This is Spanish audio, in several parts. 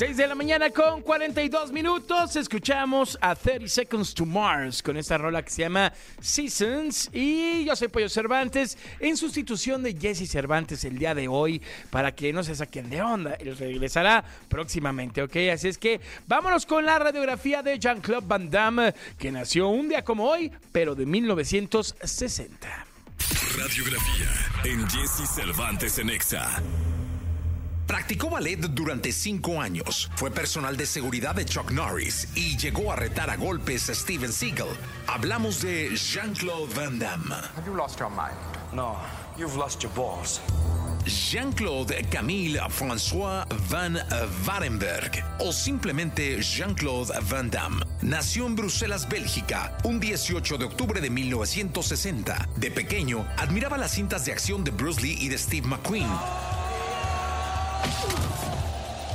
6 de la mañana con 42 minutos. Escuchamos a 30 Seconds to Mars con esta rola que se llama Seasons. Y yo soy Pollo Cervantes en sustitución de Jesse Cervantes el día de hoy para que no se saquen de onda. Él regresará próximamente, ¿ok? Así es que vámonos con la radiografía de Jean-Claude Van Damme que nació un día como hoy, pero de 1960. Radiografía en Jesse Cervantes en Exa. Practicó ballet durante cinco años. Fue personal de seguridad de Chuck Norris y llegó a retar a golpes a Steven Seagal. Hablamos de Jean-Claude Van Damme. Have you lost your mind? No, you've lost your balls. Jean-Claude Camille François Van Varenberg o simplemente Jean-Claude Van Damme. Nació en Bruselas, Bélgica, un 18 de octubre de 1960. De pequeño, admiraba las cintas de acción de Bruce Lee y de Steve McQueen.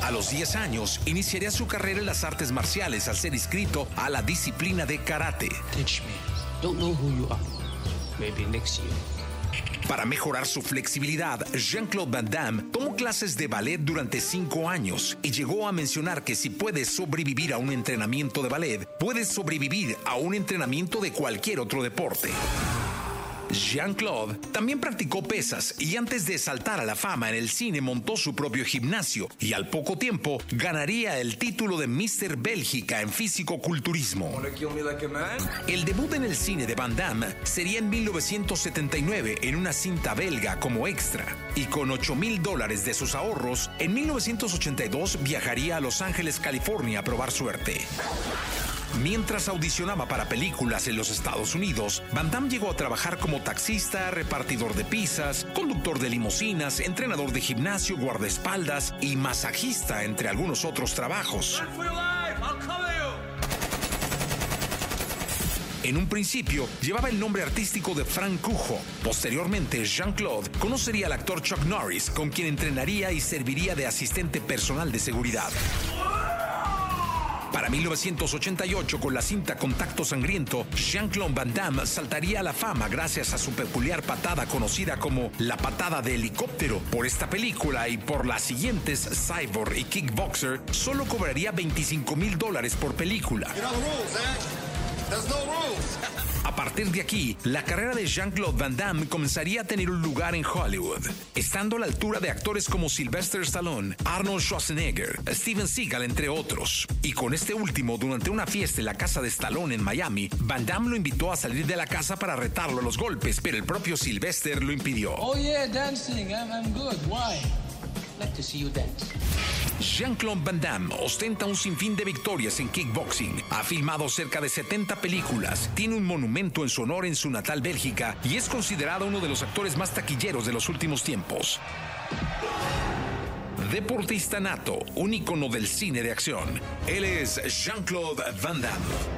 A los 10 años, iniciaría su carrera en las artes marciales al ser inscrito a la disciplina de karate. Teach me. Don't know who you are. Maybe next year. Para mejorar su flexibilidad, Jean-Claude Van Damme tomó clases de ballet durante cinco años y llegó a mencionar que si puedes sobrevivir a un entrenamiento de ballet, puedes sobrevivir a un entrenamiento de cualquier otro deporte. Jean-Claude también practicó pesas y antes de saltar a la fama en el cine montó su propio gimnasio y al poco tiempo ganaría el título de Mr. Bélgica en físico-culturismo. El debut en el cine de Van Damme sería en 1979 en una cinta belga como extra y con 8 mil dólares de sus ahorros, en 1982 viajaría a Los Ángeles, California a probar suerte. Mientras audicionaba para películas en los Estados Unidos, Van Damme llegó a trabajar como taxista, repartidor de pizzas, conductor de limusinas, entrenador de gimnasio, guardaespaldas y masajista, entre algunos otros trabajos. En un principio llevaba el nombre artístico de Frank Cujo. Posteriormente, Jean-Claude conocería al actor Chuck Norris, con quien entrenaría y serviría de asistente personal de seguridad. Para 1988, con la cinta Contacto Sangriento, Jean-Claude Van Damme saltaría a la fama gracias a su peculiar patada conocida como la patada de helicóptero. Por esta película y por las siguientes, Cyborg y Kickboxer, solo cobraría 25 mil dólares por película. A partir de aquí, la carrera de Jean-Claude Van Damme comenzaría a tener un lugar en Hollywood, estando a la altura de actores como Sylvester Stallone, Arnold Schwarzenegger, Steven Seagal, entre otros. Y con este último, durante una fiesta en la casa de Stallone en Miami, Van Damme lo invitó a salir de la casa para retarlo a los golpes, pero el propio Sylvester lo impidió. Oh yeah, dancing. I'm, I'm good. Why? Jean-Claude Van Damme ostenta un sinfín de victorias en kickboxing. Ha filmado cerca de 70 películas, tiene un monumento en su honor en su natal Bélgica y es considerado uno de los actores más taquilleros de los últimos tiempos. Deportista nato, un ícono del cine de acción. Él es Jean-Claude Van Damme.